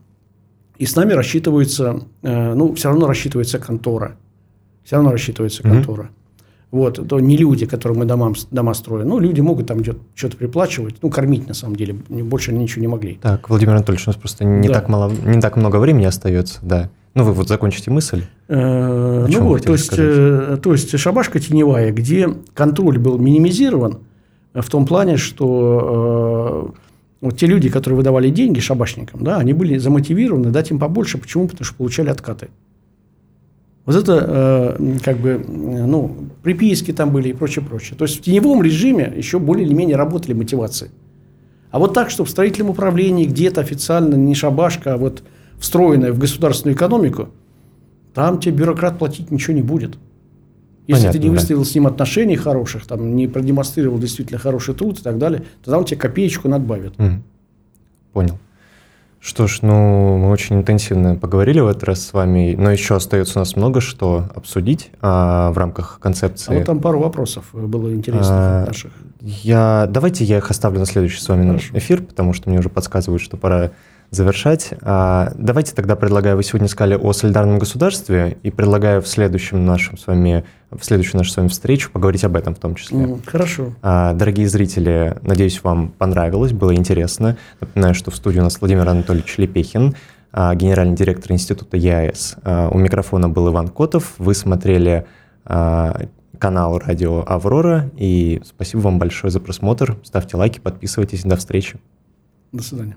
и с нами рассчитывается, э, ну, все равно рассчитывается контора. Все равно рассчитывается контора. Mm-hmm. Вот, то не люди, которым мы дома, дома строим. Ну, люди могут там что-то приплачивать, ну, кормить на самом деле. Больше они ничего не могли. Так, Владимир Анатольевич, у нас просто не, да. так, мало, не так много времени остается, да. Ну, вы вот закончите мысль. Э, ну вот, то есть, э, то есть шабашка теневая, где контроль был минимизирован в том плане, что вот те люди, которые выдавали деньги шабашникам, да, они были замотивированы дать им побольше. Почему? Потому что получали откаты. Вот это э, как бы, ну, приписки там были и прочее, прочее. То есть в теневом режиме еще более или менее работали мотивации. А вот так, чтобы в строительном управлении где-то официально не шабашка, а вот встроенная в государственную экономику, там тебе бюрократ платить ничего не будет. Если Понятно, ты не выставил да. с ним отношений хороших, там, не продемонстрировал действительно хороший труд и так далее, тогда он тебе копеечку надбавит. Mm. Понял. Что ж, ну, мы очень интенсивно поговорили в этот раз с вами, но еще остается у нас много что обсудить а, в рамках концепции. А вот там пару вопросов было интересных а, наших. Я, давайте я их оставлю на следующий с вами Хорошо. эфир, потому что мне уже подсказывают, что пора завершать. А, давайте тогда предлагаю, вы сегодня сказали о солидарном государстве, и предлагаю в следующем нашем с вами, в следующую нашу с вами встречу поговорить об этом в том числе. Хорошо. А, дорогие зрители, надеюсь, вам понравилось, было интересно. Напоминаю, что в студии у нас Владимир Анатольевич Лепехин, а, генеральный директор Института ЕАЭС. У микрофона был Иван Котов. Вы смотрели канал радио Аврора. И спасибо вам большое за просмотр. Ставьте лайки, подписывайтесь. До встречи. До свидания.